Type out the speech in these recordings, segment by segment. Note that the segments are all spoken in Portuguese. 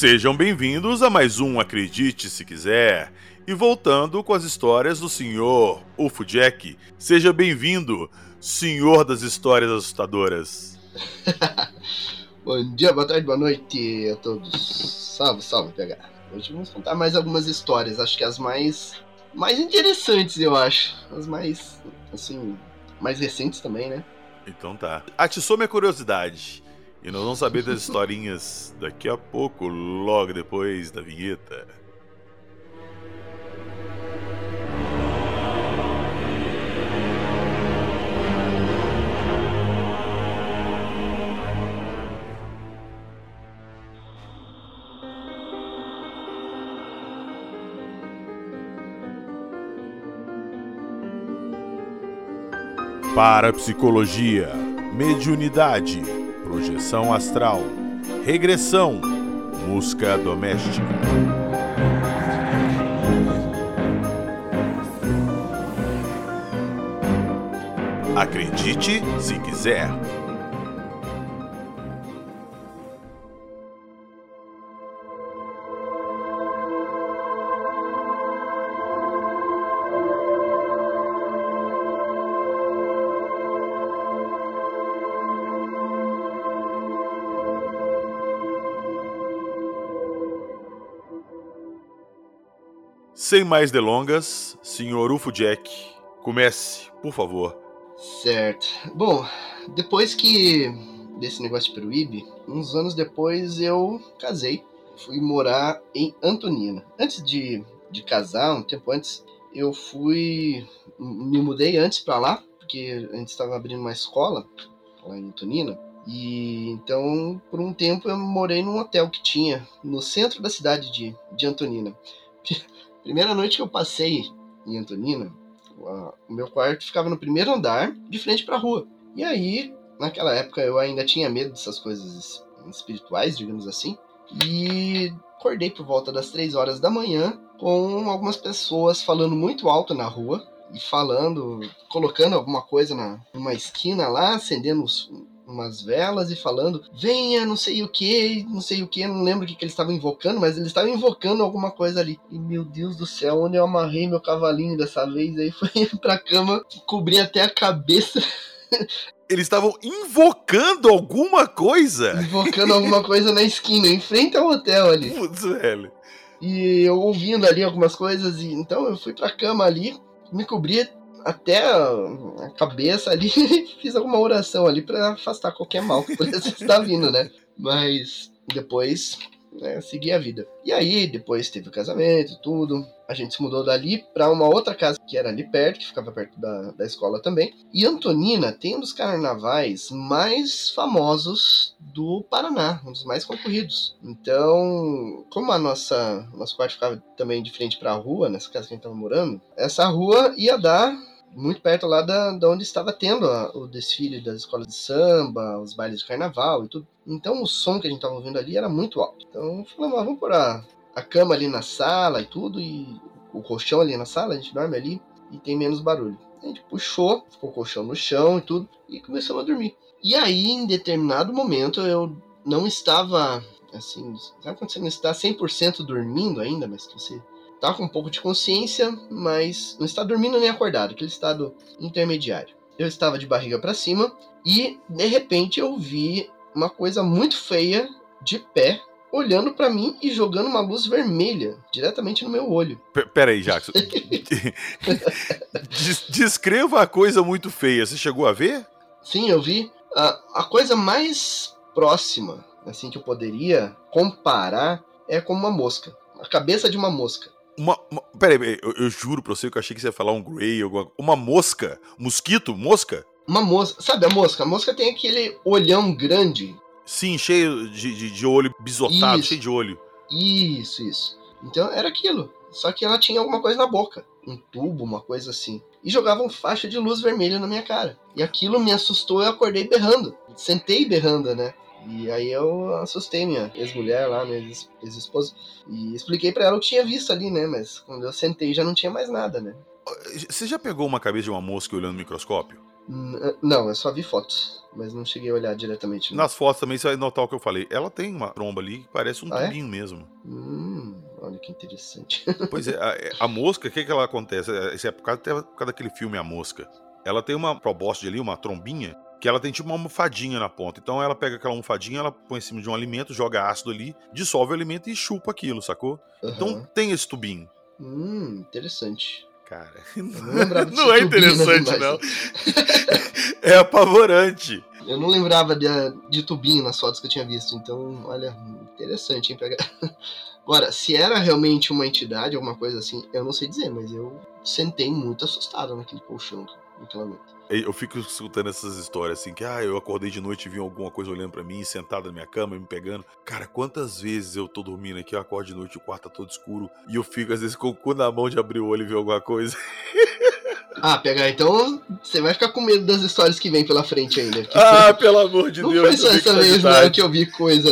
Sejam bem-vindos a mais um Acredite Se Quiser. E voltando com as histórias do senhor Ufo Jack. Seja bem-vindo, senhor das histórias assustadoras. Bom dia, boa tarde, boa noite a todos. Salve, salve, PH. Hoje vamos contar mais algumas histórias, acho que as mais mais interessantes, eu acho. As mais assim, mais recentes também, né? Então tá. Atiçou minha curiosidade. E nós vamos saber das historinhas daqui a pouco, logo depois da vinheta. Parapsicologia, mediunidade, projeção astral, regressão, música doméstica. Acredite se quiser. Sem mais delongas, Sr. Ufo Jack, comece, por favor. Certo. Bom, depois que desse negócio de Peruíbe, uns anos depois eu casei. Fui morar em Antonina. Antes de, de casar, um tempo antes, eu fui. Me mudei antes para lá, porque a gente estava abrindo uma escola lá em Antonina. E então, por um tempo, eu morei num hotel que tinha no centro da cidade de, de Antonina. Primeira noite que eu passei em Antonina, o meu quarto ficava no primeiro andar, de frente para a rua. E aí, naquela época, eu ainda tinha medo dessas coisas espirituais, digamos assim, e acordei por volta das três horas da manhã com algumas pessoas falando muito alto na rua e falando, colocando alguma coisa na, numa esquina lá, acendendo umas velas e falando, venha, não sei o que, não sei o que, não lembro o que, que eles estavam invocando, mas eles estavam invocando alguma coisa ali. E meu Deus do céu, onde eu amarrei meu cavalinho dessa vez, aí foi pra cama, cobri até a cabeça. Eles estavam invocando alguma coisa? Invocando alguma coisa na esquina, em frente ao hotel ali. Putz, velho. E eu ouvindo ali algumas coisas, e então eu fui pra cama ali, me cobri até a cabeça ali, fiz alguma oração ali para afastar qualquer mal que pudesse estar vindo, né? Mas depois né, segui a vida. E aí, depois teve o casamento e tudo. A gente se mudou dali para uma outra casa que era ali perto, que ficava perto da, da escola também. E Antonina tem um dos carnavais mais famosos do Paraná, um dos mais concorridos. Então, como a nossa nosso quarto ficava também de frente para a rua, nessa casa que a gente estava morando, essa rua ia dar muito perto lá da, da onde estava tendo a, o desfile das escolas de samba, os bailes de carnaval e tudo. Então o som que a gente estava ouvindo ali era muito alto. Então falamos, ah, vamos pôr a, a cama ali na sala e tudo, e o colchão ali na sala, a gente dorme ali e tem menos barulho. A gente puxou, ficou o colchão no chão e tudo, e começamos a dormir. E aí, em determinado momento, eu não estava, assim, sabe quando você não está 100% dormindo ainda, mas você tá com um pouco de consciência, mas não está dormindo nem acordado, aquele estado intermediário. Eu estava de barriga para cima e de repente eu vi uma coisa muito feia de pé olhando para mim e jogando uma luz vermelha diretamente no meu olho. P Pera aí, Jackson. Descreva a coisa muito feia. Você chegou a ver? Sim, eu vi. A, a coisa mais próxima, assim, que eu poderia comparar é com uma mosca. A cabeça de uma mosca. Uma, uma peraí, eu, eu, juro pra você que eu achei que você ia falar um Grey, alguma, uma mosca. Mosquito? Mosca? Uma mosca. Sabe a mosca? A mosca tem aquele olhão grande. Sim, cheio de, de, de olho bisotado, isso. cheio de olho. Isso, isso. Então era aquilo. Só que ela tinha alguma coisa na boca. Um tubo, uma coisa assim. E jogava uma faixa de luz vermelha na minha cara. E aquilo me assustou e eu acordei berrando. Sentei berrando, né? E aí eu assustei minha ex-mulher lá, minha ex-esposa, e expliquei para ela o que tinha visto ali, né? Mas quando eu sentei já não tinha mais nada, né? Você já pegou uma cabeça de uma mosca olhando no microscópio? Não, eu só vi fotos, mas não cheguei a olhar diretamente. Não. Nas fotos também você vai notar o que eu falei. Ela tem uma tromba ali que parece um ah, é? tubinho é? mesmo. Hum, olha que interessante. Pois é, a, a mosca, o que, que ela acontece? Esse é por causa, por causa daquele filme A Mosca. Ela tem uma probóscide ali, uma trombinha, que ela tem tipo uma almofadinha na ponta. Então ela pega aquela almofadinha, ela põe em cima de um alimento, joga ácido ali, dissolve o alimento e chupa aquilo, sacou? Uhum. Então tem esse tubinho. Hum, interessante. Cara, não, não é interessante, não. é apavorante. Eu não lembrava de, de tubinho nas fotos que eu tinha visto, então, olha, interessante, hein? Pegar... Agora, se era realmente uma entidade, alguma coisa assim, eu não sei dizer, mas eu sentei muito assustado naquele colchão Eu fico escutando essas histórias assim, que ah, eu acordei de noite e vi alguma coisa olhando para mim, sentado na minha cama, me pegando. Cara, quantas vezes eu tô dormindo aqui, eu acordo de noite, o quarto tá todo escuro, e eu fico às vezes com o cu na mão de abrir o olho e ver alguma coisa. Ah, pegar, então você vai ficar com medo das histórias que vem pela frente ainda. Ah, pelo amor de não Deus. Não foi só essa vez que eu vi coisa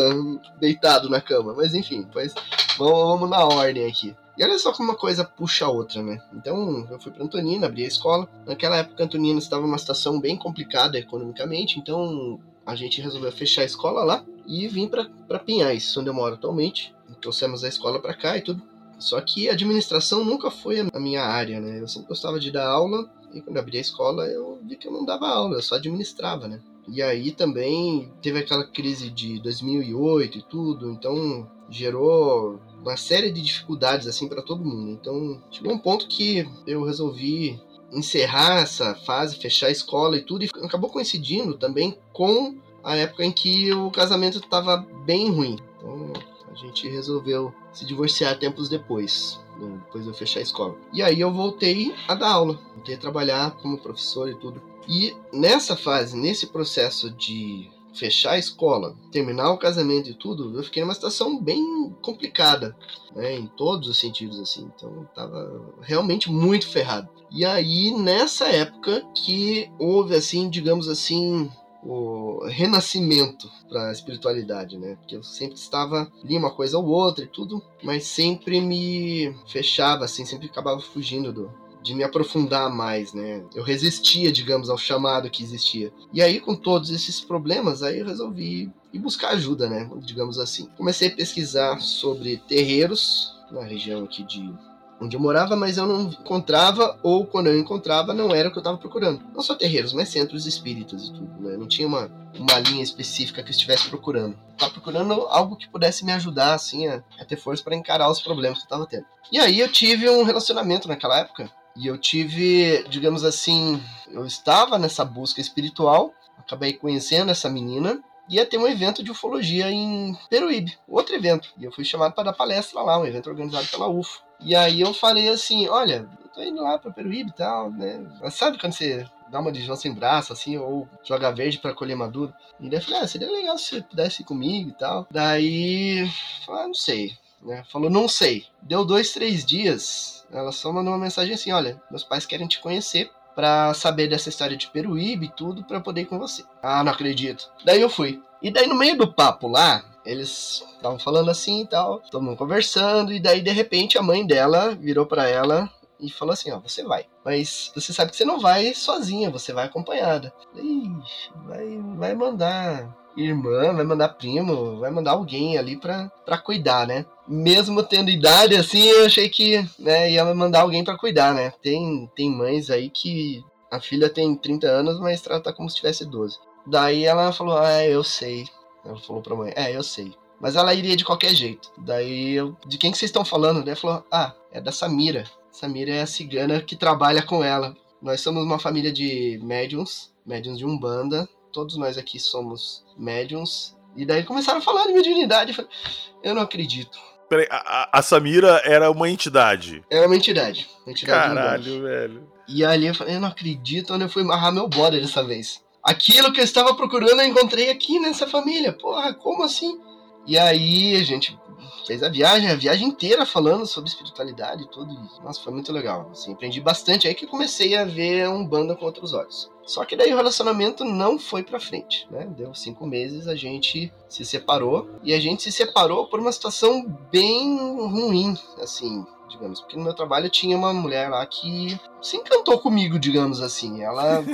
deitado na cama, mas enfim, pois vamos, vamos na ordem aqui. E olha só como uma coisa puxa a outra, né? Então, eu fui para Antonina, abri a escola. Naquela época, Antonina estava numa situação bem complicada economicamente, então a gente resolveu fechar a escola lá e vim para Pinhais, onde eu moro atualmente. Trouxemos a escola para cá e tudo. Só que a administração nunca foi a minha área, né? Eu sempre gostava de dar aula e quando abri a escola eu vi que eu não dava aula, eu só administrava, né? E aí também teve aquela crise de 2008 e tudo, então gerou uma série de dificuldades assim para todo mundo. Então, chegou um ponto que eu resolvi encerrar essa fase, fechar a escola e tudo, e acabou coincidindo também com a época em que o casamento estava bem ruim. Então, a gente resolveu se divorciar tempos depois, né, depois de eu fechar a escola. E aí eu voltei a dar aula, voltei a trabalhar como professor e tudo. E nessa fase, nesse processo de fechar a escola, terminar o casamento e tudo, eu fiquei numa situação bem complicada, né, em todos os sentidos assim. Então, eu tava realmente muito ferrado. E aí nessa época que houve assim, digamos assim, o renascimento para a espiritualidade, né? Porque eu sempre estava ali uma coisa ou outra e tudo, mas sempre me fechava assim, sempre acabava fugindo do, de me aprofundar mais, né? Eu resistia, digamos, ao chamado que existia. E aí, com todos esses problemas, aí eu resolvi ir buscar ajuda, né? Digamos assim. Comecei a pesquisar sobre terreiros na região aqui de onde eu morava, mas eu não encontrava, ou quando eu encontrava, não era o que eu estava procurando. Não só terreiros, mas centros espíritas e tudo, né? Não tinha uma, uma linha específica que eu estivesse procurando. Estava procurando algo que pudesse me ajudar, assim, a, a ter força para encarar os problemas que eu estava tendo. E aí eu tive um relacionamento naquela época e eu tive, digamos assim, eu estava nessa busca espiritual, acabei conhecendo essa menina, ia ter um evento de ufologia em Peruíbe, outro evento. E eu fui chamado para dar palestra lá, um evento organizado pela UFO. E aí eu falei assim, olha, eu tô indo lá para Peruíbe e tal, né? Mas sabe quando você dá uma João sem braço, assim, ou joga verde para colher maduro? E daí eu falei, ah, seria legal se você pudesse ir comigo e tal. Daí, ah, não sei. Né? Falou, não sei. Deu dois, três dias, ela só mandou uma mensagem assim: olha, meus pais querem te conhecer para saber dessa história de Peruíbe e tudo para poder ir com você. Ah, não acredito. Daí eu fui. E daí no meio do papo lá, eles estavam falando assim e tal, mundo conversando e daí de repente a mãe dela virou para ela e falou assim, ó, você vai, mas você sabe que você não vai sozinha, você vai acompanhada. Ixi, vai, vai mandar irmã, vai mandar primo, vai mandar alguém ali pra, pra cuidar, né? Mesmo tendo idade assim, eu achei que né, ia mandar alguém para cuidar, né? Tem, tem mães aí que a filha tem 30 anos, mas trata como se tivesse 12. Daí ela falou, ah, eu sei. Ela falou pra mãe, é, eu sei. Mas ela iria de qualquer jeito. Daí eu, de quem que vocês estão falando? Daí falou, ah, é da Samira. Samira é a cigana que trabalha com ela. Nós somos uma família de médiums, médiums de Umbanda, todos nós aqui somos médiums. E daí começaram a falar de mediunidade. Eu, falei, eu não acredito. Peraí, a, a, Samira era uma entidade? Era uma entidade. Uma entidade Caralho, velho. E ali eu falei, eu não acredito onde eu fui amarrar meu bode dessa vez. Aquilo que eu estava procurando eu encontrei aqui nessa família. Porra, como assim? E aí a gente fez a viagem, a viagem inteira falando sobre espiritualidade e tudo. E, nossa, foi muito legal. Assim, aprendi bastante. Aí que comecei a ver um banda com outros olhos. Só que daí o relacionamento não foi pra frente, né? Deu cinco meses, a gente se separou. E a gente se separou por uma situação bem ruim, assim. digamos. Porque no meu trabalho tinha uma mulher lá que se encantou comigo, digamos assim. Ela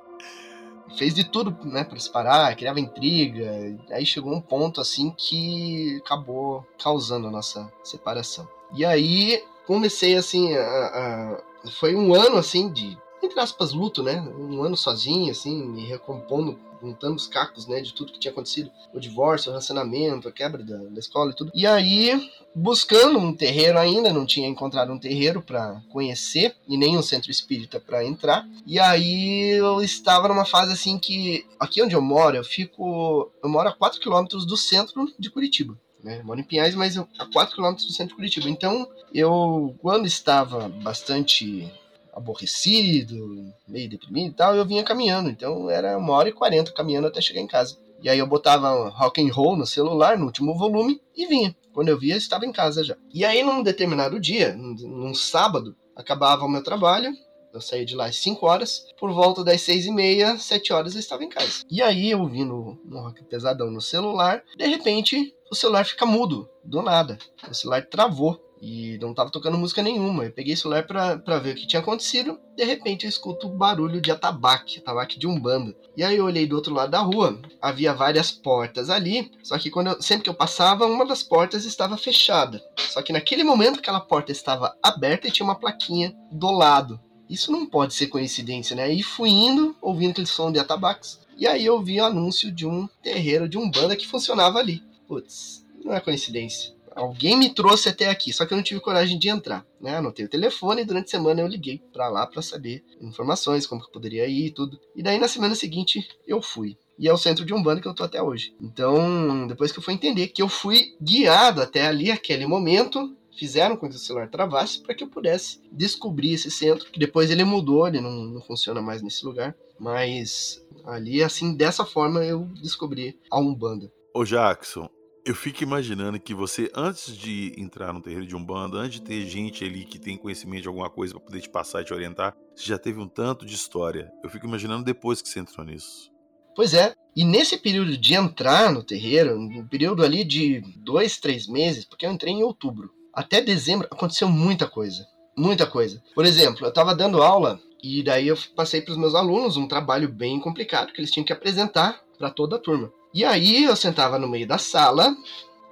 fez de tudo, né, para parar, criava intriga. Aí chegou um ponto assim que acabou causando a nossa separação. E aí comecei assim a, a foi um ano assim de entre aspas luto, né? Um ano sozinho assim, me recompondo juntando os cacos, né, de tudo que tinha acontecido, o divórcio, o relacionamento, a quebra da, da escola e tudo. E aí, buscando um terreiro ainda, não tinha encontrado um terreiro para conhecer e nem um centro espírita para entrar. E aí eu estava numa fase assim que aqui onde eu moro, eu fico, eu moro a 4 quilômetros do centro de Curitiba. Né? Eu moro em Pinhais, mas a 4 quilômetros do centro de Curitiba. Então, eu, quando estava bastante aborrecido, meio deprimido e tal, eu vinha caminhando. Então era uma hora e quarenta caminhando até chegar em casa. E aí eu botava rock and roll no celular, no último volume, e vinha. Quando eu via, eu estava em casa já. E aí, num determinado dia, num sábado, acabava o meu trabalho, eu saía de lá às 5 horas, por volta das 6 e meia, 7 horas eu estava em casa. E aí, eu ouvindo um rock pesadão no celular, de repente, o celular fica mudo, do nada. O celular travou e não tava tocando música nenhuma. Eu peguei o celular pra, pra ver o que tinha acontecido. De repente eu escuto um barulho de atabaque, atabaque de umbanda. E aí eu olhei do outro lado da rua, havia várias portas ali. Só que quando eu, sempre que eu passava, uma das portas estava fechada. Só que naquele momento aquela porta estava aberta e tinha uma plaquinha do lado. Isso não pode ser coincidência, né? E fui indo, ouvindo aquele som de atabaques. E aí eu vi o anúncio de um terreiro de umbanda que funcionava ali. Putz, não é coincidência alguém me trouxe até aqui, só que eu não tive coragem de entrar, né? Anotei o telefone e durante a semana eu liguei para lá para saber informações, como que eu poderia ir e tudo. E daí na semana seguinte eu fui. E é o centro de Umbanda que eu tô até hoje. Então, depois que eu fui entender que eu fui guiado até ali, aquele momento, fizeram com que o celular travasse para que eu pudesse descobrir esse centro, que depois ele mudou, ele não, não funciona mais nesse lugar. Mas ali, assim, dessa forma eu descobri a Umbanda. Ô Jackson, eu fico imaginando que você, antes de entrar no terreiro de Umbanda, antes de ter gente ali que tem conhecimento de alguma coisa para poder te passar e te orientar, você já teve um tanto de história. Eu fico imaginando depois que você entrou nisso. Pois é. E nesse período de entrar no terreiro, no período ali de dois, três meses, porque eu entrei em outubro, até dezembro aconteceu muita coisa. Muita coisa. Por exemplo, eu estava dando aula e daí eu passei para os meus alunos um trabalho bem complicado que eles tinham que apresentar para toda a turma. E aí eu sentava no meio da sala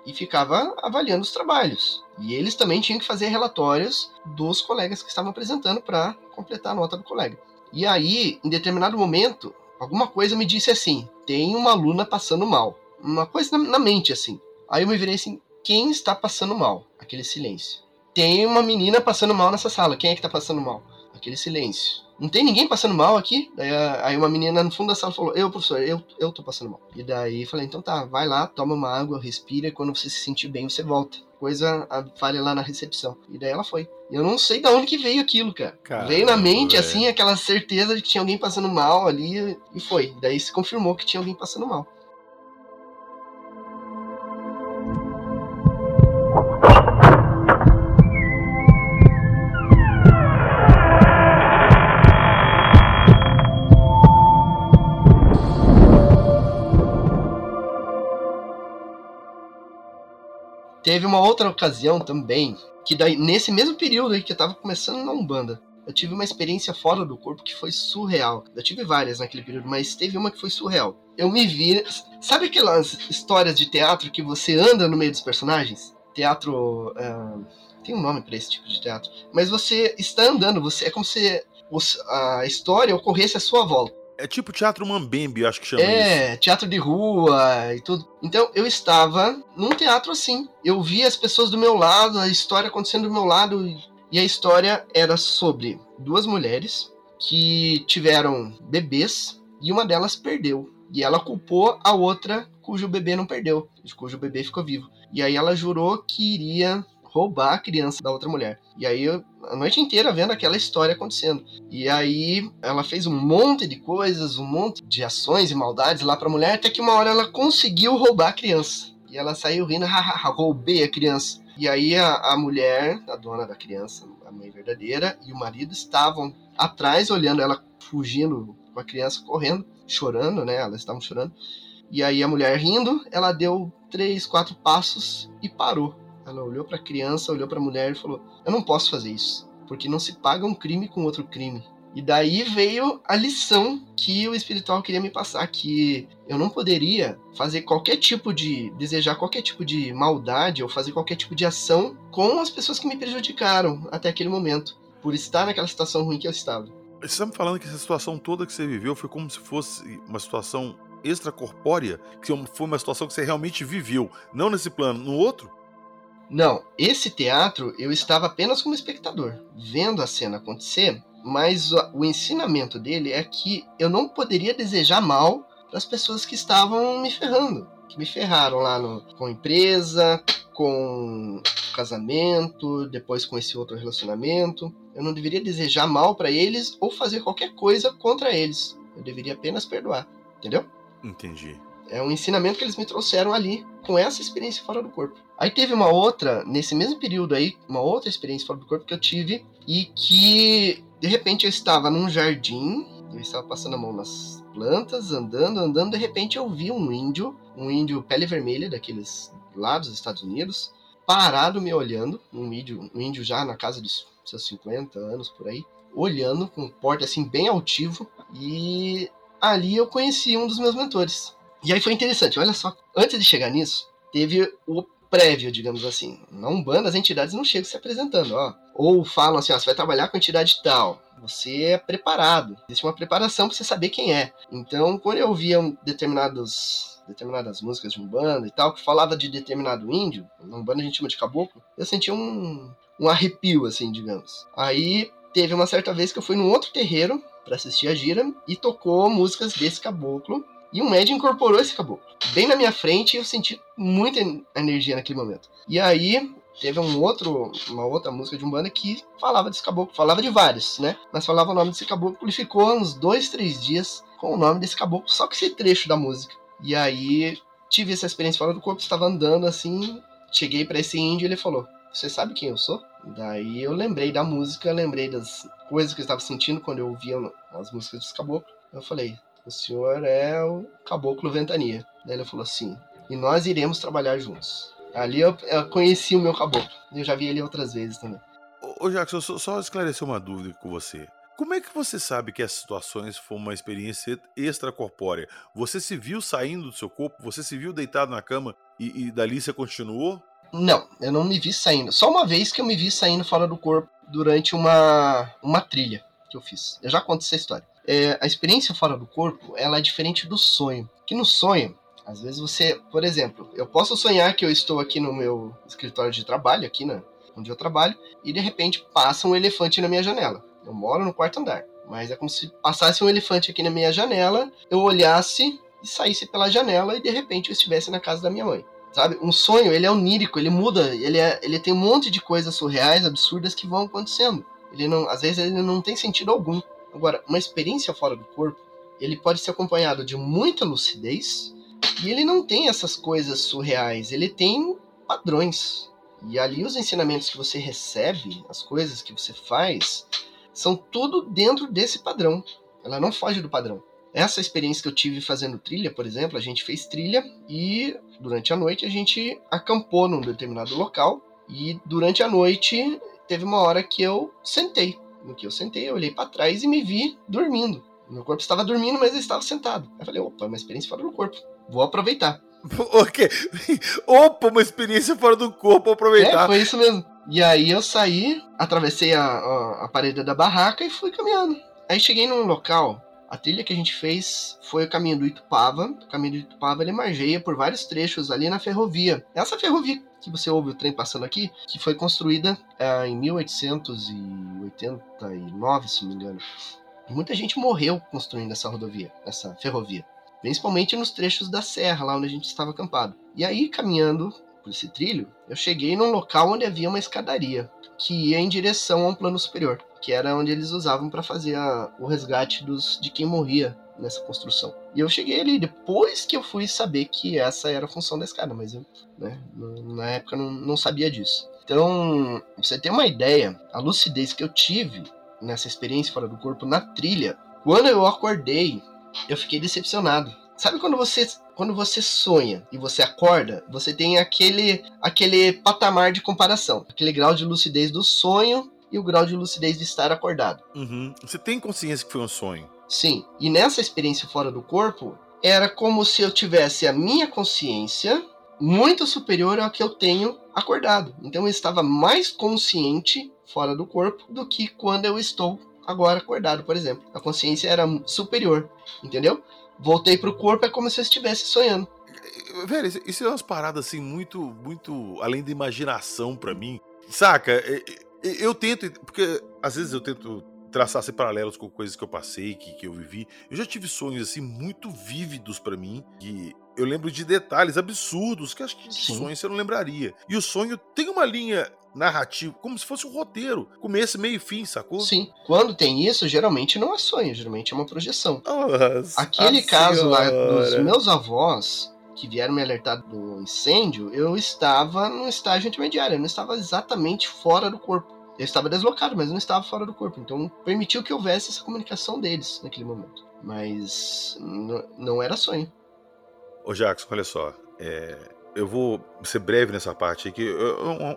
e ficava avaliando os trabalhos. E eles também tinham que fazer relatórios dos colegas que estavam apresentando para completar a nota do colega. E aí, em determinado momento, alguma coisa me disse assim: tem uma aluna passando mal. Uma coisa na, mente assim. Aí eu me virei assim: quem está passando mal? Aquele silêncio. Tem uma menina passando mal nessa sala. Quem é que está passando mal? Aquele silêncio não tem ninguém passando mal aqui? Daí, aí uma menina no fundo da sala falou, eu, professor, eu, eu tô passando mal. E daí falei, então tá, vai lá, toma uma água, respira, e quando você se sentir bem, você volta. Coisa, fale lá na recepção. E daí ela foi. Eu não sei de onde que veio aquilo, cara. Caramba, veio na mente, véio. assim, aquela certeza de que tinha alguém passando mal ali, e foi. Daí se confirmou que tinha alguém passando mal. Teve uma outra ocasião também, que daí, nesse mesmo período aí que eu tava começando na Umbanda, eu tive uma experiência fora do corpo que foi surreal. Eu tive várias naquele período, mas teve uma que foi surreal. Eu me vi. Sabe aquelas histórias de teatro que você anda no meio dos personagens? Teatro. Uh, tem um nome para esse tipo de teatro. Mas você está andando, você é como se a história ocorresse à sua volta. É tipo teatro Mambembe, acho que chama é, isso. teatro de rua e tudo. Então eu estava num teatro assim. Eu via as pessoas do meu lado, a história acontecendo do meu lado. E a história era sobre duas mulheres que tiveram bebês e uma delas perdeu. E ela culpou a outra cujo bebê não perdeu, cujo bebê ficou vivo. E aí ela jurou que iria roubar a criança da outra mulher. E aí, eu, a noite inteira vendo aquela história acontecendo. E aí, ela fez um monte de coisas, um monte de ações e maldades lá pra mulher, até que uma hora ela conseguiu roubar a criança. E ela saiu rindo, hahaha, roubei a criança. E aí, a, a mulher, a dona da criança, a mãe verdadeira, e o marido estavam atrás, olhando ela fugindo com a criança, correndo, chorando, né? Elas estavam chorando. E aí, a mulher rindo, ela deu três, quatro passos e parou Ela olhou para a criança, olhou para a mulher e falou: Eu não posso fazer isso, porque não se paga um crime com outro crime. E daí veio a lição que o espiritual queria me passar, que eu não poderia fazer qualquer tipo de desejar qualquer tipo de maldade ou fazer qualquer tipo de ação com as pessoas que me prejudicaram até aquele momento, por estar naquela situação ruim que eu estava. Você está me falando que essa situação toda que você viveu foi como se fosse uma situação extracorpórea, que foi uma situação que você realmente viveu, não nesse plano, no outro? Não, esse teatro eu estava apenas como espectador, vendo a cena acontecer mas o ensinamento dele é que eu não poderia desejar mal para as pessoas que estavam me ferrando, que me ferraram lá no, com empresa, com casamento, depois com esse outro relacionamento. Eu não deveria desejar mal para eles ou fazer qualquer coisa contra eles. Eu deveria apenas perdoar, entendeu? Entendi. É um ensinamento que eles me trouxeram ali com essa experiência fora do corpo. Aí teve uma outra, nesse mesmo período aí, uma outra experiência fora do corpo que eu tive e que de repente eu estava num jardim, eu estava passando a mão nas plantas, andando, andando, de repente eu vi um índio, um índio pele vermelha daqueles lá dos Estados Unidos, parado me olhando, um índio, um índio já na casa dos seus 50 anos por aí, olhando com um porte assim bem altivo, e ali eu conheci um dos meus mentores. E aí foi interessante, olha só, antes de chegar nisso, teve o prévio, digamos assim. Na Umbanda, as entidades não chegam se apresentando, ó. Ou falam assim, ó, você vai trabalhar com entidade tal. Você é preparado. Existe uma preparação para você saber quem é. Então, quando eu via determinados determinadas músicas de Umbanda e tal, que falava de determinado índio, na Umbanda a gente chama de caboclo, eu sentia um, um arrepio, assim, digamos. Aí teve uma certa vez que eu fui num outro terreiro para assistir a gira e tocou músicas desse caboclo e um médium incorporou esse caboclo. Bem na minha frente, eu senti muita energia naquele momento. E aí, teve um outro, uma outra música de um banda que falava desse caboclo, falava de vários, né? Mas falava o nome desse caboclo e ficou uns dois, três dias com o nome desse caboclo, só com esse trecho da música. E aí, tive essa experiência fora do corpo, estava andando assim, cheguei para esse índio e ele falou: Você sabe quem eu sou? Daí eu lembrei da música, lembrei das coisas que eu estava sentindo quando eu ouvia as músicas desse caboclo. Eu falei: o senhor é o caboclo Ventania. Daí ele falou assim, e nós iremos trabalhar juntos. Ali eu, eu conheci o meu caboclo. Eu já vi ele outras vezes também. Ô, Jackson, só, só esclarecer uma dúvida com você. Como é que você sabe que essas situações foram uma experiência extracorpórea? Você se viu saindo do seu corpo? Você se viu deitado na cama e, e dali você continuou? Não, eu não me vi saindo. Só uma vez que eu me vi saindo fora do corpo durante uma, uma trilha que eu fiz. Eu já conto essa história é, a experiência fora do corpo ela é diferente do sonho. Que no sonho, às vezes você, por exemplo, eu posso sonhar que eu estou aqui no meu escritório de trabalho, aqui na, onde eu trabalho, e de repente passa um elefante na minha janela. Eu moro no quarto andar, mas é como se passasse um elefante aqui na minha janela, eu olhasse e saísse pela janela e de repente eu estivesse na casa da minha mãe. Sabe? Um sonho, ele é onírico, ele muda, ele, é, ele tem um monte de coisas surreais, absurdas que vão acontecendo. Ele não, às vezes ele não tem sentido algum. Agora, uma experiência fora do corpo, ele pode ser acompanhado de muita lucidez e ele não tem essas coisas surreais, ele tem padrões. E ali os ensinamentos que você recebe, as coisas que você faz, são tudo dentro desse padrão. Ela não foge do padrão. Essa experiência que eu tive fazendo trilha, por exemplo, a gente fez trilha e durante a noite a gente acampou num determinado local e durante a noite teve uma hora que eu sentei no que eu sentei, eu olhei para trás e me vi dormindo. Meu corpo estava dormindo, mas eu estava sentado. Eu falei, opa, uma experiência fora do corpo. Vou aproveitar. Ok. Opa, uma experiência fora do corpo, vou aproveitar. É, foi isso mesmo. E aí eu saí, atravessei a, a, a parede da barraca e fui caminhando. Aí cheguei num local a trilha que a gente fez foi o caminho do Itupava. O caminho do Itupava ele margeia por vários trechos ali na ferrovia. Essa ferrovia que você ouve o trem passando aqui, que foi construída é, em 1889, se não me engano. Muita gente morreu construindo essa rodovia, essa ferrovia. Principalmente nos trechos da serra, lá onde a gente estava acampado. E aí, caminhando por esse trilho, eu cheguei num local onde havia uma escadaria que ia em direção a um plano superior que era onde eles usavam para fazer a, o resgate dos, de quem morria nessa construção. E eu cheguei ali depois que eu fui saber que essa era a função da escada, mas eu, né, na época não, não sabia disso. Então, você ter uma ideia, a lucidez que eu tive nessa experiência fora do corpo na trilha, quando eu acordei, eu fiquei decepcionado. Sabe quando você quando você sonha e você acorda, você tem aquele aquele patamar de comparação, aquele grau de lucidez do sonho e o grau de lucidez de estar acordado. Uhum. Você tem consciência que foi um sonho? Sim. E nessa experiência fora do corpo, era como se eu tivesse a minha consciência muito superior ao que eu tenho acordado. Então eu estava mais consciente fora do corpo do que quando eu estou agora acordado, por exemplo. A consciência era superior, entendeu? Voltei pro corpo é como se eu estivesse sonhando. Velho, isso é umas paradas assim muito, muito além da imaginação para mim. Saca? Eu tento, porque às vezes eu tento traçar paralelos com coisas que eu passei, que, que eu vivi. Eu já tive sonhos assim muito vívidos para mim, que eu lembro de detalhes absurdos que acho que de sonho você não lembraria. E o sonho tem uma linha narrativa, como se fosse um roteiro, começo, meio e fim, sacou? Sim. Quando tem isso, geralmente não é sonho, geralmente é uma projeção. Nossa, Aquele caso lá dos meus avós, que vieram me alertar do incêndio, eu estava num estágio intermediário, eu não estava exatamente fora do corpo. Eu estava deslocado, mas não estava fora do corpo. Então permitiu que houvesse essa comunicação deles naquele momento. Mas não era sonho. Ô Jackson, olha só. É, eu vou ser breve nessa parte aqui.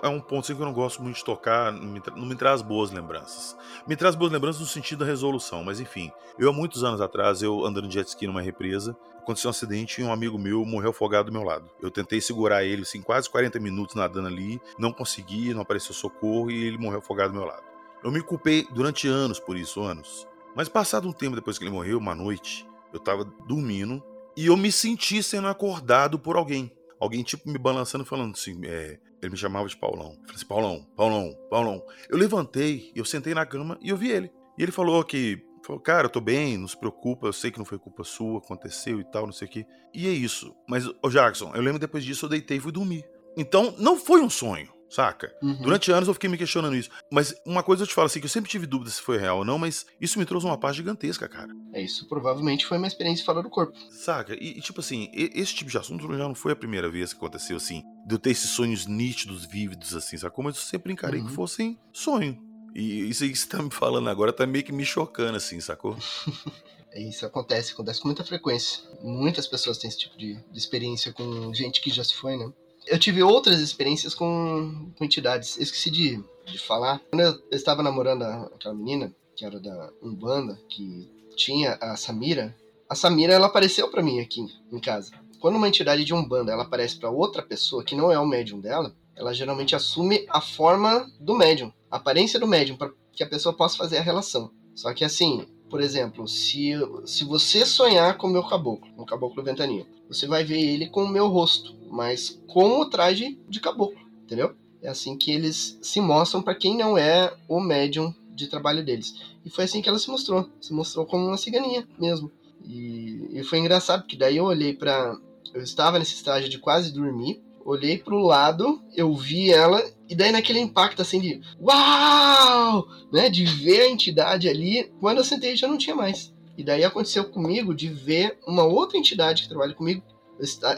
É um ponto assim, que eu não gosto muito de tocar, não me, não me, traz boas lembranças. Me traz boas lembranças no sentido da resolução, mas enfim. Eu, há muitos anos atrás, eu andando de jet ski numa represa, aconteceu um acidente e um amigo meu morreu afogado do meu lado. Eu tentei segurar ele, assim, quase 40 minutos nadando ali, não consegui, não apareceu socorro e ele morreu afogado do meu lado. Eu me culpei durante anos por isso, anos. Mas passado um tempo depois que ele morreu, uma noite, eu tava dormindo e eu me senti sendo acordado por alguém. Alguém, tipo, me balançando, falando assim, é, ele me chamava de Paulão. Eu falei assim, Paulão, Paulão, Paulão. Eu levantei, eu sentei na cama e eu vi ele. E ele falou que Falou, cara, eu tô bem, não se preocupa, eu sei que não foi culpa sua, aconteceu e tal, não sei o quê. E é isso. Mas, ô Jackson, eu lembro depois disso eu deitei e fui dormir. Então, não foi um sonho, saca? Uhum. Durante anos eu fiquei me questionando isso. Mas uma coisa eu te falo assim, que eu sempre tive dúvida se foi real ou não, mas isso me trouxe uma paz gigantesca, cara. É, isso provavelmente foi uma experiência fora do corpo. Saca? E, e tipo assim, esse tipo de assunto já não foi a primeira vez que aconteceu assim, de eu ter esses sonhos nítidos, vívidos, assim, sacou? Mas eu sempre encarei uhum. que fossem sonho. E isso aí que você tá me falando agora tá meio que me chocando, assim, sacou? É, isso acontece, acontece com muita frequência. Muitas pessoas têm esse tipo de, de, experiência com gente que já se foi, né? Eu tive outras experiências com, com entidades. Esqueci de, de falar. Quando eu, eu estava namorando aquela menina, que era da Umbanda, que tinha a Samira, a Samira ela apareceu para mim aqui em casa. Quando uma entidade de Umbanda ela aparece para outra pessoa que não é o médium dela, ela geralmente assume a forma do médium a aparência do médium para que a pessoa possa fazer a relação. Só que assim, por exemplo, se, se você sonhar com o meu caboclo, o caboclo ventania, você vai ver ele com o meu rosto, mas com o traje de caboclo, entendeu? É assim que eles se mostram para quem não é o médium de trabalho deles. E foi assim que ela se mostrou, se mostrou como uma ciganinha mesmo. E, e foi engraçado, porque daí eu olhei para eu estava nesse estágio de quase dormir, olhei pro lado, eu vi ela, e daí naquele impacto assim de uau! Né, de ver a entidade ali, quando eu sentei já não tinha mais. E daí aconteceu comigo de ver uma outra entidade que trabalha comigo.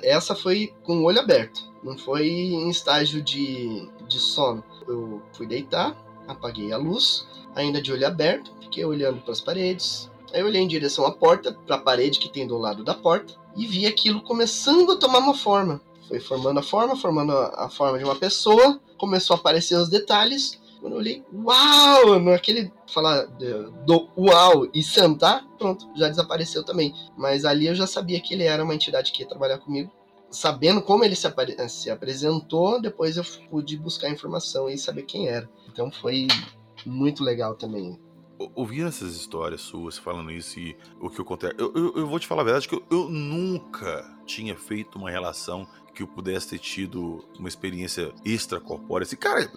Essa foi com o olho aberto, não foi em estágio de, de sono. Eu fui deitar, apaguei a luz, ainda de olho aberto, fiquei olhando para as paredes. Aí eu olhei em direção à porta, para a parede que tem do lado da porta, e vi aquilo começando a tomar uma forma foi formando a forma, formando a, forma de uma pessoa, começou a aparecer os detalhes. Quando eu olhei, uau! Naquele falar do uau e sentar, pronto, já desapareceu também. Mas ali eu já sabia que ele era uma entidade que ia trabalhar comigo. Sabendo como ele se, se apresentou, depois eu pude buscar informação e saber quem era. Então foi muito legal também ouvindo essas histórias suas falando isso e o que acontece. Eu, eu, eu, vou te falar a verdade que eu, eu, nunca tinha feito uma relação que eu pudesse ter tido uma experiência extracorpórea. Assim, cara,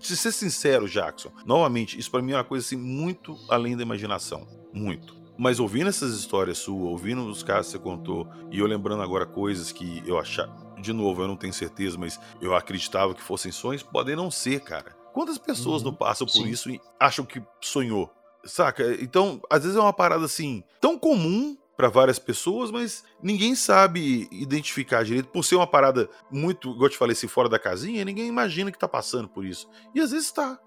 de ser sincero, Jackson, novamente, isso para mim é uma coisa assim muito além da imaginação. Muito. Mas ouvindo essas histórias suas, ouvindo os casos que você contou, e eu lembrando agora coisas que eu achava. De novo, eu não tenho certeza, mas eu acreditava que fossem sonhos, podem não ser, cara. Quantas pessoas uhum, não passam por sim. isso e acham que sonhou? Saca? Então, às vezes é uma parada assim, tão comum para várias pessoas, mas ninguém sabe identificar direito. Por ser uma parada muito, igual eu te falei, assim, fora da casinha, ninguém imagina que tá passando por isso. E às vezes tá.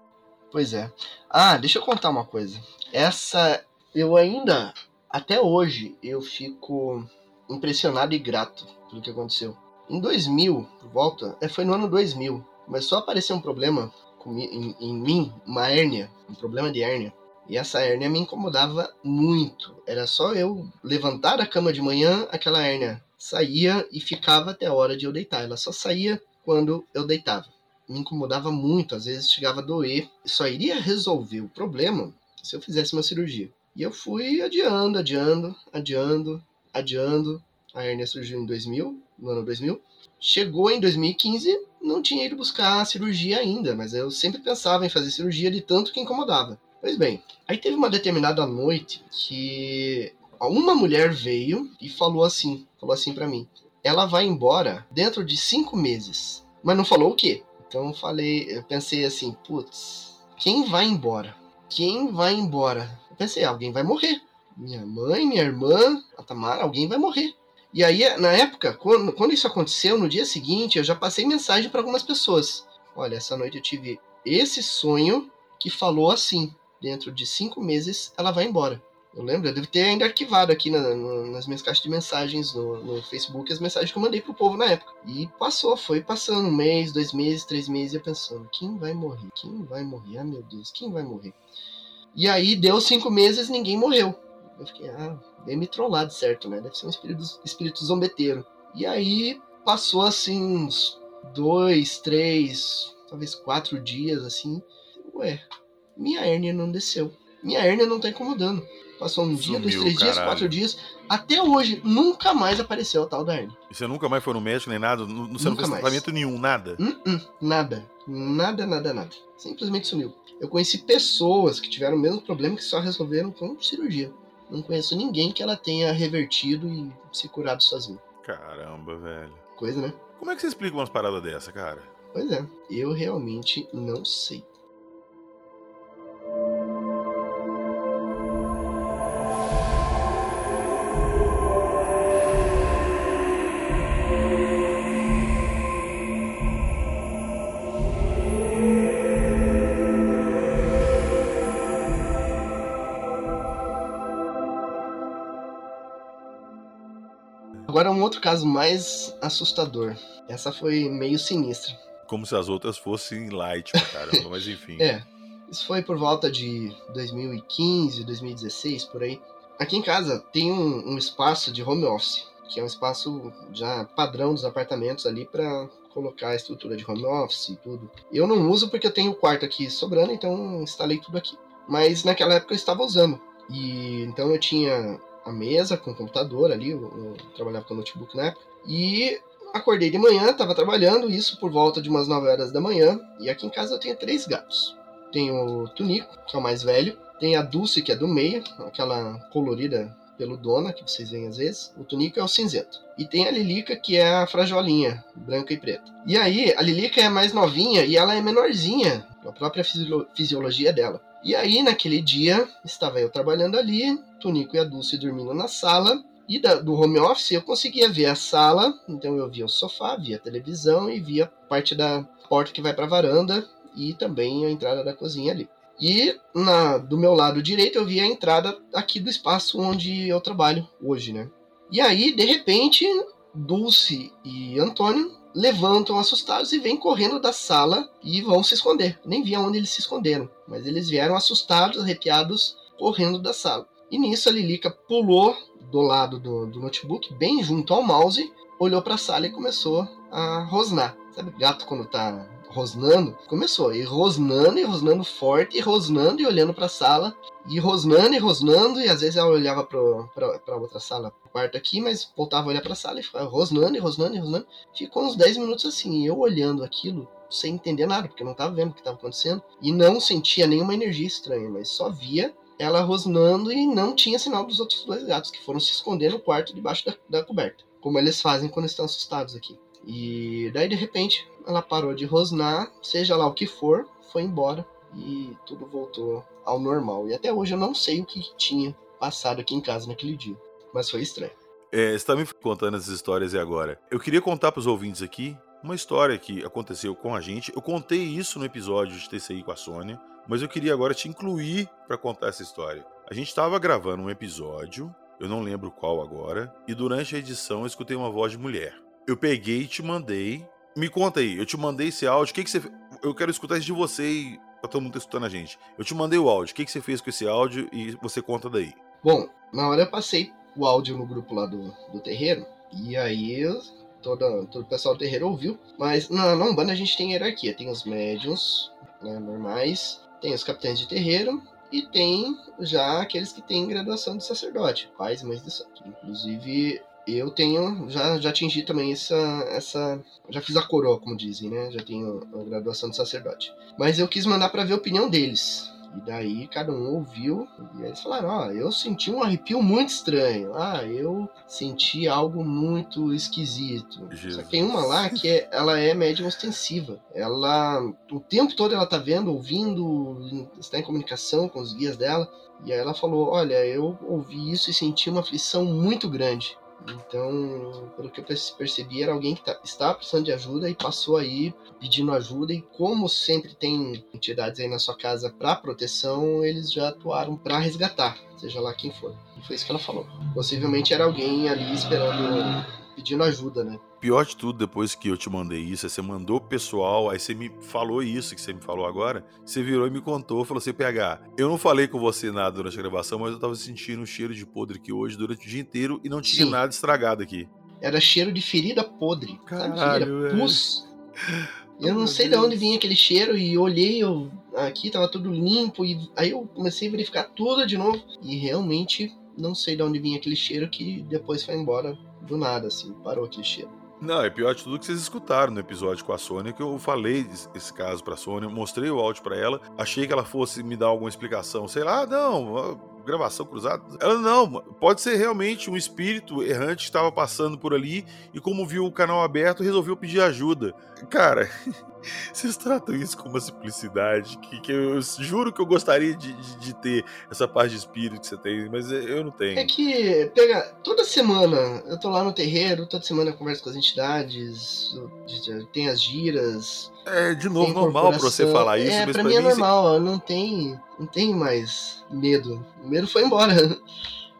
Pois é. Ah, deixa eu contar uma coisa. Essa. Eu ainda. Até hoje eu fico impressionado e grato pelo que aconteceu. Em 2000, por volta, é, foi no ano 2000, começou a aparecer um problema em, em mim, uma hérnia, um problema de hérnia. E essa hérnia me incomodava muito. Era só eu levantar da cama de manhã, aquela hérnia saía e ficava até a hora de eu deitar. Ela só saía quando eu deitava. Me incomodava muito, às vezes chegava a doer. Só iria resolver o problema se eu fizesse uma cirurgia. E eu fui adiando, adiando, adiando, adiando. A hérnia surgiu em 2000, no ano 2000. Chegou em 2015, não tinha ido buscar a cirurgia ainda, mas eu sempre pensava em fazer cirurgia de tanto que incomodava. Pois bem, aí teve uma determinada noite que uma mulher veio e falou assim, falou assim para mim, ela vai embora dentro de cinco meses, mas não falou o quê. Então eu falei, eu pensei assim, putz, quem vai embora? Quem vai embora? Eu pensei, alguém vai morrer. Minha mãe, minha irmã, a Tamara, alguém vai morrer. E aí, na época, quando, quando isso aconteceu, no dia seguinte, eu já passei mensagem para algumas pessoas. Olha, essa noite eu tive esse sonho que falou assim: dentro de cinco meses ela vai embora. Eu lembro, eu devo ter ainda arquivado aqui na, na, nas minhas caixas de mensagens no, no, Facebook as mensagens que eu mandei pro povo na época. E passou, foi passando um mês, dois meses, três meses, eu pensando, quem vai morrer? Quem vai morrer? Ah, meu Deus, quem vai morrer? E aí deu cinco meses ninguém morreu. Eu fiquei, ah, bem me trollado, certo, né? Deve ser um espírito, espírito zombeteiro. E aí passou assim uns dois, três, talvez quatro dias assim. Ué, minha hérnia não desceu. Minha hérnia não tá incomodando. Passou um Sumiu, dia, dois, três caralho. dias, quatro dias. Até hoje, nunca mais apareceu a tal da hérnia. E você nunca mais foi no médico nem nada? Não, você não fez tratamento nenhum, nada? Uh -uh, nada. Nada, nada, nada. Simplesmente sumiu. Eu conheci pessoas que tiveram o mesmo problema que só resolveram com cirurgia. Não conheço ninguém que ela tenha revertido e se curado sozinho. Caramba, velho. Coisa, né? Como é que você explica umas paradas dessa, cara? Pois é, eu realmente não sei. Outro caso mais assustador. Essa foi meio sinistra. Como se as outras fossem light pra caramba, mas enfim. É. Isso foi por volta de 2015, 2016, por aí. Aqui em casa tem um, um espaço de home office, que é um espaço já padrão dos apartamentos ali para colocar a estrutura de home office e tudo. Eu não uso porque eu tenho o quarto aqui sobrando, então instalei tudo aqui. Mas naquela época eu estava usando. E então eu tinha a mesa com o computador ali, eu, eu trabalhava com o notebook na época, e acordei de manhã, estava trabalhando, isso por volta de umas 9 horas da manhã, e aqui em casa eu tenho três gatos. Tenho o Tunico, que é o mais velho, tem a Dulce, que é do meio, aquela colorida peludona que vocês veem às vezes. O Tunico é o cinzento. E tem a Lilica, que é a frajolinha, branca e preta. E aí, a Lilica é mais novinha e ela é menorzinha, a própria fisiologia dela. E aí, naquele dia, estava eu trabalhando ali, Tonico e a Dulce dormindo na sala. E da, do home office eu conseguia ver a sala, então eu via o sofá, via a televisão e via parte da porta que vai para a varanda e também a entrada da cozinha ali. E na, do meu lado direito eu via a entrada aqui do espaço onde eu trabalho hoje, né? E aí, de repente, Dulce e Antônio levantam assustados e vêm correndo da sala e vão se esconder. Nem vi onde eles se esconderam, mas eles vieram assustados, arrepiados, correndo da sala. E nisso a Lilica pulou do lado do, do notebook, bem junto ao mouse, olhou para a sala e começou a rosnar. Sabe gato quando tá rosnando? Começou, e rosnando, e rosnando forte, e rosnando, e olhando para a sala, e rosnando, e rosnando, e às vezes ela olhava para outra sala, quarto aqui, mas voltava a olhar para a sala e ficava rosnando, e rosnando, e rosnando. Ficou uns 10 minutos assim, eu olhando aquilo, sem entender nada, porque eu não estava vendo o que estava acontecendo, e não sentia nenhuma energia estranha, mas só via ela rosnando e não tinha sinal dos outros dois gatos, que foram se esconder no quarto debaixo da, da coberta, como eles fazem quando estão assustados aqui. E daí de repente ela parou de rosnar, seja lá o que for, foi embora e tudo voltou ao normal. E até hoje eu não sei o que tinha passado aqui em casa naquele dia, mas foi estranho. É, você está me contando essas histórias e agora? Eu queria contar para os ouvintes aqui uma história que aconteceu com a gente. Eu contei isso no episódio de TCI com a Sônia, mas eu queria agora te incluir para contar essa história. A gente estava gravando um episódio eu não lembro qual agora, e durante a edição eu escutei uma voz de mulher. Eu peguei e te mandei. Me conta aí, eu te mandei esse áudio, o que, que você. Eu quero escutar isso de você e pra todo mundo tá escutando a gente. Eu te mandei o áudio, o que, que você fez com esse áudio e você conta daí. Bom, na hora eu passei o áudio no grupo lá do, do terreiro, e aí toda, todo o pessoal do terreiro ouviu. Mas na, na Umbanda a gente tem hierarquia, tem os médiums né, normais, tem os capitães de terreiro e tem já aqueles que têm graduação de sacerdote, pais e mães de santo. Inclusive, eu tenho, já, já atingi também essa, essa. Já fiz a coroa, como dizem, né? Já tenho a graduação de sacerdote. Mas eu quis mandar para ver a opinião deles. E daí cada um ouviu e eles falaram: Ó, oh, eu senti um arrepio muito estranho. Ah, eu senti algo muito esquisito. Jesus. Só que tem uma lá que é, ela é médium ostensiva. Ela, o tempo todo ela tá vendo, ouvindo, está em comunicação com os guias dela. E aí ela falou: Olha, eu ouvi isso e senti uma aflição muito grande. Então, pelo que eu percebi, era alguém que tá, estava precisando de ajuda e passou aí pedindo ajuda. E como sempre tem entidades aí na sua casa para proteção, eles já atuaram para resgatar, seja lá quem for. E foi isso que ela falou. Possivelmente era alguém ali esperando, pedindo ajuda, né? Pior de tudo, depois que eu te mandei isso, você mandou pro pessoal, aí você me falou isso que você me falou agora, você virou e me contou, falou assim, PH, eu não falei com você nada durante a gravação, mas eu tava sentindo um cheiro de podre aqui hoje durante o dia inteiro e não tinha Sim. nada estragado aqui. Era cheiro de ferida podre, Caralho, sabe? Ferida, pus. Eu não sei de onde vinha aquele cheiro e olhei, eu, aqui tava tudo limpo e aí eu comecei a verificar tudo de novo e realmente não sei de onde vinha aquele cheiro que depois foi embora do nada, assim, parou aquele cheiro. Não, é pior de tudo que vocês escutaram no episódio com a Sônia, que eu falei esse caso pra Sônia, mostrei o áudio para ela, achei que ela fosse me dar alguma explicação, sei lá, não, gravação cruzada. Ela não, pode ser realmente um espírito errante que estava passando por ali e como viu o canal aberto, resolveu pedir ajuda. Cara, vocês tratam isso com uma simplicidade que, que eu juro que eu gostaria de, de, de, ter essa parte de espírito que você tem, mas eu não tenho. É que, pega, toda semana eu tô lá no terreiro, toda semana eu converso com as entidades, tem as giras. É, de novo, normal pra você falar isso. É, mas pra, pra mim é normal, não tem, não tem mais medo. O medo foi embora.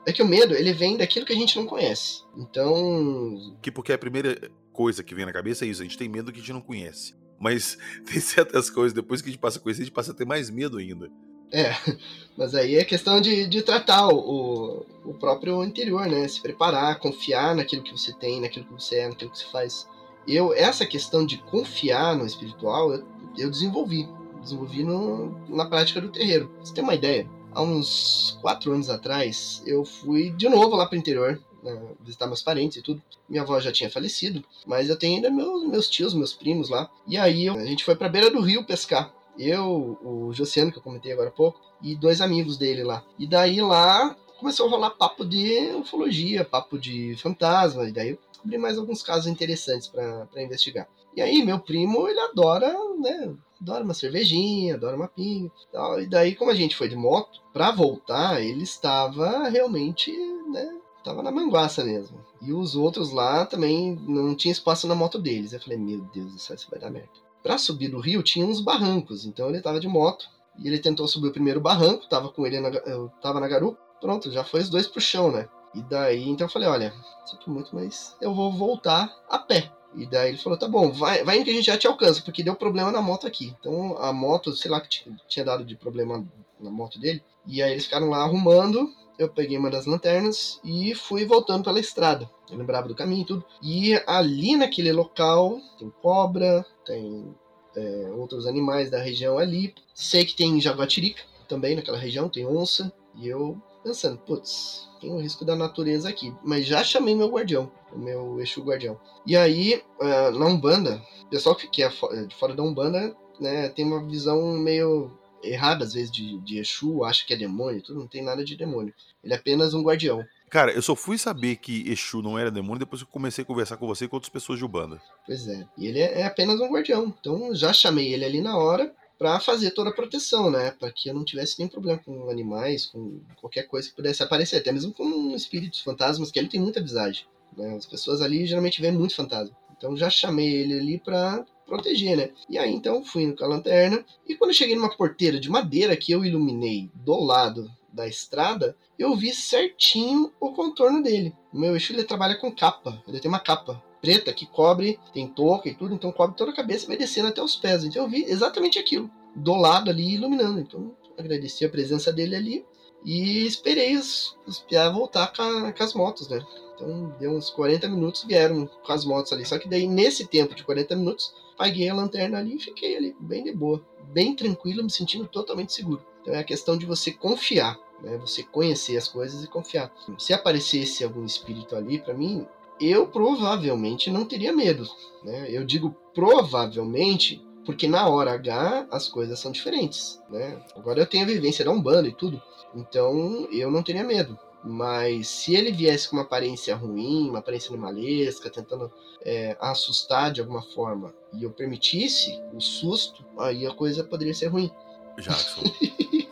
É que o medo, ele vem daquilo que a gente não conhece. Então. Que porque a primeira coisa que vem na cabeça é isso, a gente tem medo do que a gente não conhece. Mas tem certas coisas, depois que a gente passa a conhecer, a gente passa a ter mais medo ainda. É, mas aí é questão de, de tratar o, o próprio interior, né? Se preparar, confiar naquilo que você tem, naquilo que você é, naquilo que você faz. Eu, essa questão de confiar no espiritual, eu, eu desenvolvi. Desenvolvi no, na prática do terreiro. Pra você tem uma ideia? Há uns quatro anos atrás, eu fui de novo lá pro interior né, visitar meus parentes e tudo. Minha avó já tinha falecido, mas eu tenho ainda meus, meus tios, meus primos lá. E aí a gente foi pra beira do rio pescar. Eu, o Josiano, que eu comentei agora há pouco, e dois amigos dele lá. E daí lá começou a rolar papo de ufologia, papo de fantasma, e daí eu descobri mais alguns casos interessantes para investigar. E aí, meu primo, ele adora, né? Adora uma cervejinha, adora uma pinga tal. E daí, como a gente foi de moto, para voltar, ele estava realmente, né? Tava na manguaça mesmo. E os outros lá também não tinha espaço na moto deles. Eu falei, meu Deus do céu, isso vai dar merda. Pra subir do rio tinha uns barrancos, então ele tava de moto. E ele tentou subir o primeiro barranco, tava com ele, na, eu tava na garupa. Pronto, já foi os dois pro chão, né? E daí, então eu falei, olha, sinto muito, mas eu vou voltar a pé. E daí ele falou, tá bom, vai, vai que a gente já te alcança, porque deu problema na moto aqui. Então a moto, sei lá que tinha dado de problema na moto dele. E aí eles ficaram lá arrumando, eu peguei uma das lanternas e fui voltando pela estrada. Eu lembrava do caminho e tudo. E ali naquele local tem cobra, tem é, outros animais da região ali. Sei que tem jaguatirica também naquela região, tem onça. E eu pensando, putz, tem o risco da natureza aqui. Mas já chamei meu guardião, o meu Exu guardião. E aí, uh, na Umbanda, o pessoal que é de fora da Umbanda né, tem uma visão meio errada, às vezes, de, de Exu, acha que é demônio, tudo, não tem nada de demônio. Ele é apenas um guardião. Cara, eu só fui saber que Exu não era demônio depois que eu comecei a conversar com você e com outras pessoas de Ubanda. Pois é. E ele é, é apenas um guardião. Então já chamei ele ali na hora para fazer toda a proteção, né? Para que eu não tivesse nenhum problema com animais, com qualquer coisa que pudesse aparecer, até mesmo com espíritos, fantasmas, que ele tem muita visagem. Né? As pessoas ali geralmente veem muito fantasma. Então já chamei ele ali para proteger, né? E aí então fui com a lanterna e quando cheguei numa porteira de madeira que eu iluminei do lado da estrada, eu vi certinho o contorno dele. O meu eixo ele trabalha com capa, ele tem uma capa preta que cobre, tem touca e tudo, então cobre toda a cabeça vai descendo até os pés. Então eu vi exatamente aquilo, do lado ali iluminando. Então agradeci a presença dele ali e esperei os, os piá voltar com, com as motos, né? Então deu uns 40 minutos, vieram com as motos ali. Só que daí, nesse tempo de 40 minutos, paguei a lanterna ali e fiquei ali, bem de boa, bem tranquilo, me sentindo totalmente seguro. Então é a questão de você confiar, né? Você conhecer as coisas e confiar. Se aparecesse algum espírito ali para mim, eu provavelmente não teria medo, né? Eu digo provavelmente porque na hora H as coisas são diferentes, né? Agora eu tenho a vivência da Umbanda e tudo, então eu não teria medo. Mas se ele viesse com uma aparência ruim, uma aparência animalesca, tentando é, assustar de alguma forma, e eu permitisse o susto, aí a coisa poderia ser ruim. Jackson.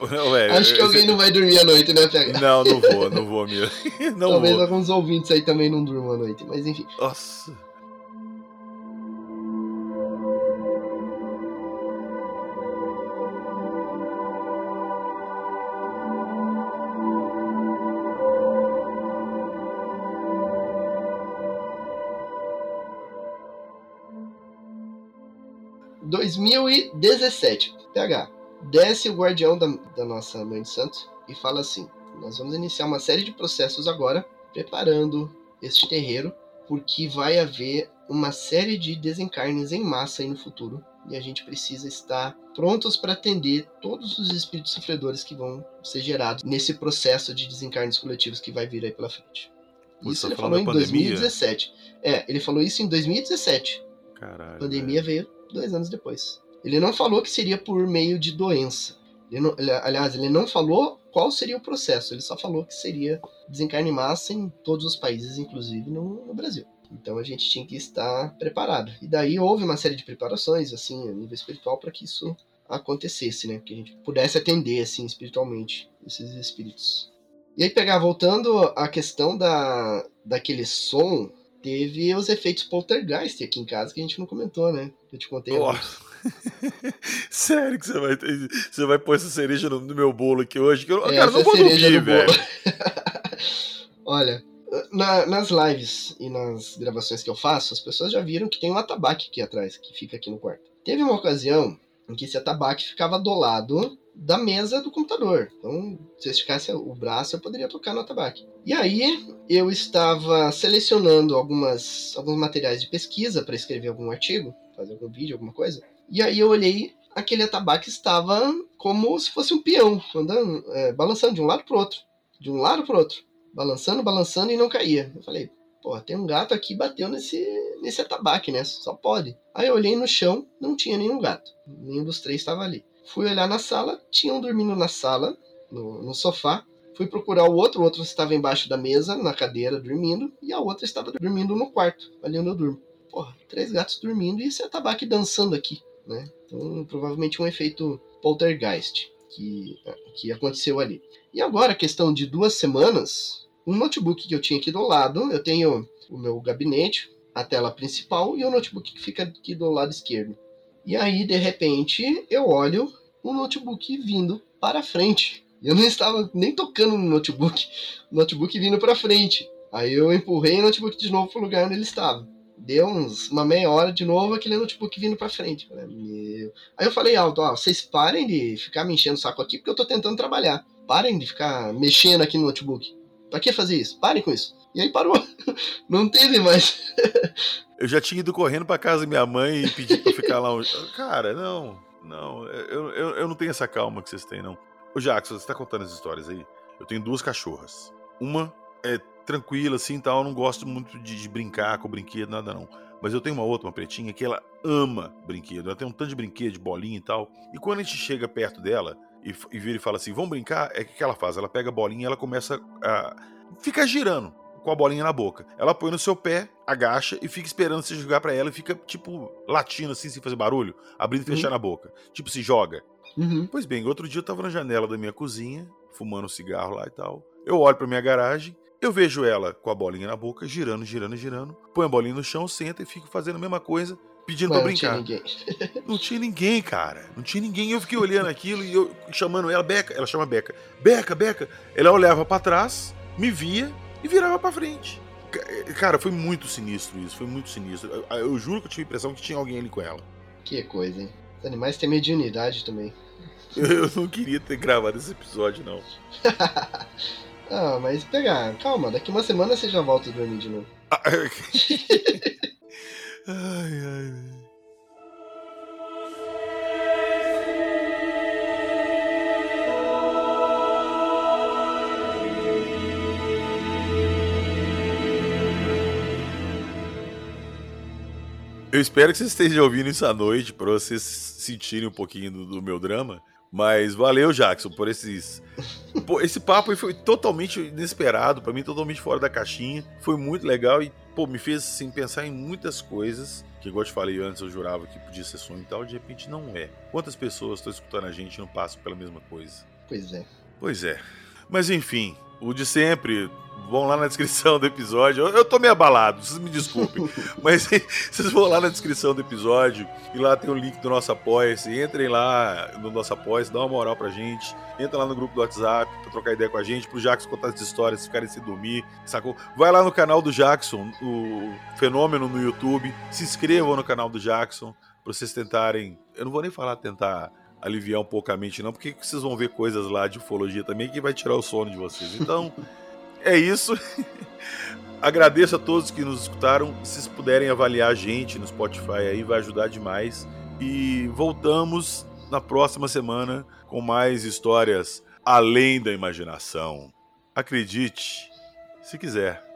Ué, Acho que alguém não vai dormir à noite, né, PH? Não, não vou, não vou mesmo. Não Talvez vou. alguns ouvintes aí também não durmam à noite, mas enfim. Nossa. Dois mil e dezessete. PH. Desce o guardião da, da nossa mãe de santo e fala assim: Nós vamos iniciar uma série de processos agora, preparando este terreiro, porque vai haver uma série de desencarnes em massa aí no futuro. E a gente precisa estar prontos para atender todos os espíritos sofredores que vão ser gerados nesse processo de desencarnes coletivos que vai vir aí pela frente. Você isso tá ele falou em pandemia? 2017. É, ele falou isso em 2017. Caralho. A pandemia veio dois anos depois. Ele não falou que seria por meio de doença. Ele não- ele- aliás, ele não falou qual seria o processo. Ele só falou que seria desencarne massa em todos os países, inclusive no, no Brasil. Então a gente tinha que estar preparado. E daí houve uma série de preparações, assim, a nível espiritual, para que isso acontecesse, né? Que a gente pudesse atender, assim, espiritualmente, esses espíritos. E aí, pegar, voltando à questão da, daquele som, teve os efeitos poltergeist aqui em casa que a gente não comentou, né? Eu te contei. Antes. Sério que você vai, você vai pôr essa cereja no, no meu bolo aqui hoje? Que eu, É, cara, não vou dormir, velho. Olha, na- nas lives e nas gravações que eu faço, as pessoas já viram que tem um atabaque aqui atrás, que fica aqui no quarto. Teve uma ocasião em que esse atabaque ficava do lado da mesa do computador. Então, se eu esticasse o braço, eu poderia tocar no atabaque. E aí, eu estava selecionando algumas, alguns materiais de pesquisa para escrever algum artigo, fazer algum vídeo, alguma coisa. E aí eu olhei, aquele atabaque estava como se fosse um peão, andando, é, balançando de um lado para outro, de um lado para outro, balançando, balançando e não caía. Eu falei, pô, tem um gato aqui bateu nesse nesse atabaque, né? Só pode. Aí eu olhei no chão, não tinha nenhum gato, nenhum dos três estava ali. Fui olhar na sala, tinham dormindo na sala, no, no sofá. Fui procurar o outro, o outro estava embaixo da mesa, na cadeira, dormindo, e a outra estava dormindo no quarto, ali onde eu durmo. Porra, três gatos dormindo e esse atabaque dançando aqui, né? Então, provavelmente um efeito poltergeist que, que aconteceu ali. E agora, questão de duas semanas, um notebook que eu tinha aqui do lado, eu tenho o meu gabinete, a tela principal e o notebook que fica aqui do lado esquerdo. E aí, de repente, eu olho o notebook vindo para frente. Eu não estava nem tocando no notebook, o notebook vindo para frente. Aí eu empurrei o notebook de novo pro lugar onde ele estava. Deu uns, uma meia hora de novo aquele notebook vindo para frente. Falei, meu... Aí eu falei alto, ó, vocês parem de ficar me enchendo o saco aqui porque eu tô tentando trabalhar. Parem de ficar mexendo aqui no notebook. Pra que fazer isso? Parem com isso. E aí parou. Não teve mais. Eu já tinha ido correndo pra casa da minha mãe e pedi pra ficar lá. um- Cara, não, não, eu, eu, eu não tenho essa calma que vocês têm, não. Ô Jackson, você tá contando as histórias aí? Eu tenho duas cachorras. Uma é tranquila, assim, tal, eu não gosto muito de, de brincar com brinquedo, nada não. Mas eu tenho uma outra, uma pretinha, que ela ama brinquedo. Ela tem um tanto de brinquedo, de bolinha e tal. E quando a gente chega perto dela e, e vira e fala assim, vamos brincar, é o que que ela faz? Ela pega a bolinha e ela começa a ficar girando com a bolinha na boca. Ela põe no seu pé, agacha e fica esperando você jogar pra ela e fica, tipo, latindo assim, sem fazer barulho, abrindo e Uhum. fechando a boca. Tipo, se joga. Uhum. Pois bem, outro dia eu tava na janela da minha cozinha, fumando um cigarro lá e tal. Eu olho pra minha garagem, eu vejo ela com a bolinha na boca, girando, girando, girando. Põe a bolinha no chão, senta e fica fazendo a mesma coisa, pedindo Mas pra brincar. Não tinha ninguém. não tinha ninguém, cara. Não tinha ninguém. Eu fiquei olhando aquilo e eu chamando ela, Beca. Ela chama Beca. Beca, Beca. Ela olhava para trás, me via e virava para frente. Cara, foi muito sinistro isso. Foi muito sinistro. Eu, eu, juro que eu tive a impressão que tinha alguém ali com ela. Que coisa, hein? Os animais têm mediunidade também. Eu não queria ter gravado esse episódio, não. ah, mas pegar, calma, daqui uma semana você já volta a dormir de novo. Ai, ai. Eu espero que vocês estejam ouvindo isso à noite para vocês sentirem um pouquinho do, do meu drama. Mas valeu, Jackson, por esses. Pô, esse papo foi totalmente inesperado, para mim, totalmente fora da caixinha. Foi muito legal e, pô, me fez assim, pensar em muitas coisas. Que, igual eu te falei antes, eu jurava que podia ser sonho e tal, de repente não é. Quantas pessoas estão escutando a gente e não passam pela mesma coisa? Pois é. Pois é. Mas enfim, o de sempre, vão lá na descrição do episódio. Eu, eu tô meio abalado, vocês me desculpem. mas vocês vão lá na descrição do episódio e lá tem o link do nosso Apoia-se. Entrem lá no nosso Apoia-se, dá uma moral pra gente. Entra lá no grupo do WhatsApp pra trocar ideia com a gente, pro Jackson contar as histórias, ficarem sem dormir, sacou? Vai lá no canal do Jackson, o Fenômeno no YouTube. Se inscrevam no canal do Jackson pra vocês tentarem. Eu não vou nem falar tentar aliviar um pouco a mente, não, porque vocês vão ver coisas lá de ufologia também que vai tirar o sono de vocês. Então é isso. Agradeço a todos que nos escutaram. Se vocês puderem avaliar a gente no Spotify aí, vai ajudar demais. E voltamos na próxima semana com mais histórias além da imaginação. Acredite, se quiser.